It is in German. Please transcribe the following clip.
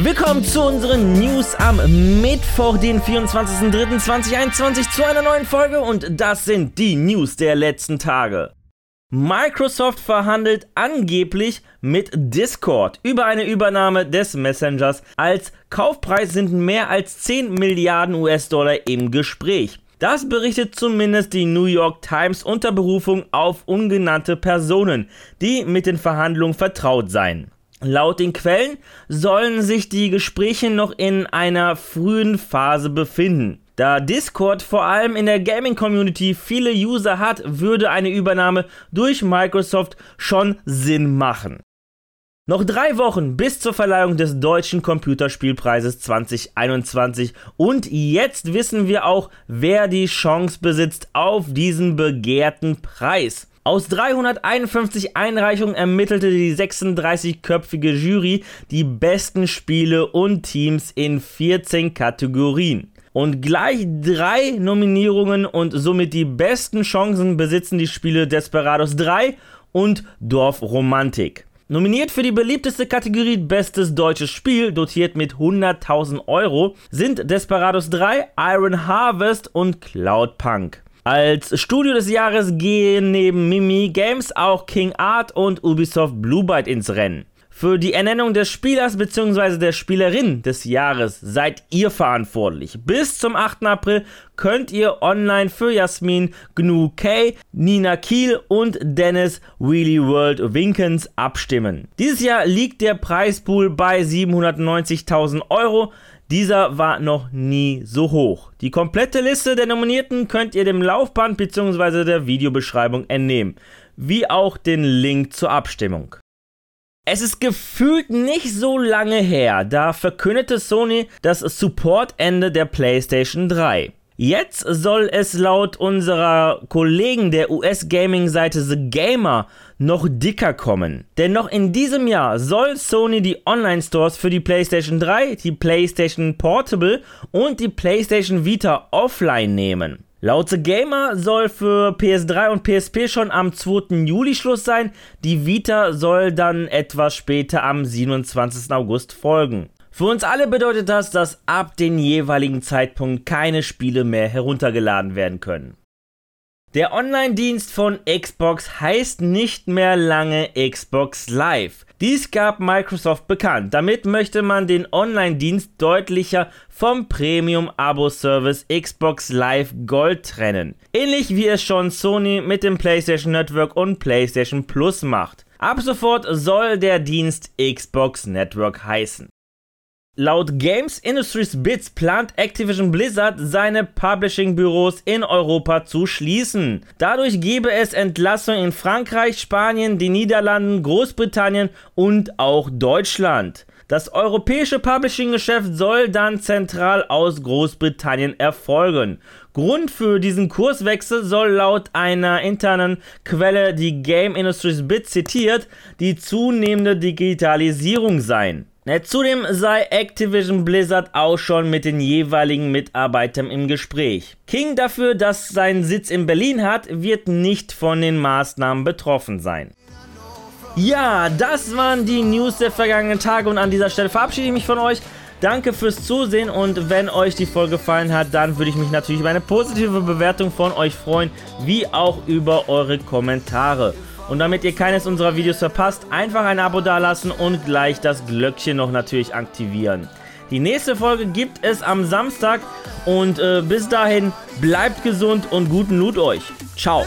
Willkommen zu unseren News am Mittwoch, den 24.03.2021 zu einer neuen Folge und das sind die News der letzten Tage. Microsoft verhandelt angeblich mit Discord über eine Übernahme des Messengers. Als Kaufpreis sind mehr als 10 Milliarden US-Dollar im Gespräch. Das berichtet zumindest die New York Times unter Berufung auf ungenannte Personen, die mit den Verhandlungen vertraut seien. Laut den Quellen sollen sich die Gespräche noch in einer frühen Phase befinden. Da Discord vor allem in der Gaming-Community viele User hat, würde eine Übernahme durch Microsoft schon Sinn machen. Noch drei Wochen bis zur Verleihung des Deutschen Computerspielpreises 2021 und jetzt wissen wir auch, wer die Chance besitzt auf diesen begehrten Preis. Aus 351 Einreichungen ermittelte die 36-köpfige Jury die besten Spiele und Teams in 14 Kategorien. Und gleich drei Nominierungen und somit die besten Chancen besitzen die Spiele Desperados 3 und Dorfromantik. Nominiert für die beliebteste Kategorie Bestes deutsches Spiel, dotiert mit 100.000 Euro, sind Desperados 3, Iron Harvest und Cloudpunk. Als Studio des Jahres gehen neben Mimi Games auch King Art und Ubisoft Blue Byte ins Rennen. Für die Ernennung des Spielers bzw. der Spielerin des Jahres seid ihr verantwortlich. Bis zum 8. April könnt ihr online für Jasmin Gnu K, Nina Kiel und Dennis Wheelie World Winkens abstimmen. Dieses Jahr liegt der Preispool bei 790.000 Euro. Dieser war noch nie so hoch. Die komplette Liste der Nominierten könnt ihr dem Laufband bzw. der Videobeschreibung entnehmen, wie auch den Link zur Abstimmung. Es ist gefühlt nicht so lange her, da verkündete Sony das Supportende der PlayStation 3. Jetzt soll es laut unserer Kollegen der US-Gaming-Seite The Gamer noch dicker kommen. Denn noch in diesem Jahr soll Sony die Online-Stores für die PlayStation 3, die PlayStation Portable und die PlayStation Vita offline nehmen. Laut The Gamer soll für PS3 und PSP schon am 2. Juli Schluss sein, die Vita soll dann etwas später am 27. August folgen. Für uns alle bedeutet das, dass ab dem jeweiligen Zeitpunkt keine Spiele mehr heruntergeladen werden können. Der Online-Dienst von Xbox heißt nicht mehr lange Xbox Live. Dies gab Microsoft bekannt. Damit möchte man den Online-Dienst deutlicher vom Premium-Abo-Service Xbox Live Gold trennen. Ähnlich wie es schon Sony mit dem PlayStation Network und PlayStation Plus macht. Ab sofort soll der Dienst Xbox Network heißen. Laut Games Industries Bits plant Activision Blizzard seine Publishing-Büros in Europa zu schließen. Dadurch gebe es Entlassungen in Frankreich, Spanien, den Niederlanden, Großbritannien und auch Deutschland. Das europäische Publishing-Geschäft soll dann zentral aus Großbritannien erfolgen. Grund für diesen Kurswechsel soll laut einer internen Quelle, die Game Industries Bits zitiert, die zunehmende Digitalisierung sein. Zudem sei Activision Blizzard auch schon mit den jeweiligen Mitarbeitern im Gespräch. King dafür, dass sein Sitz in Berlin hat, wird nicht von den Maßnahmen betroffen sein. Ja, das waren die News der vergangenen Tage und an dieser Stelle verabschiede ich mich von euch. Danke fürs Zusehen und wenn euch die Folge gefallen hat, dann würde ich mich natürlich über eine positive Bewertung von euch freuen, wie auch über eure Kommentare. Und damit ihr keines unserer Videos verpasst, einfach ein Abo dalassen und gleich das Glöckchen noch natürlich aktivieren. Die nächste Folge gibt es am Samstag und äh, bis dahin bleibt gesund und guten Loot euch. Ciao.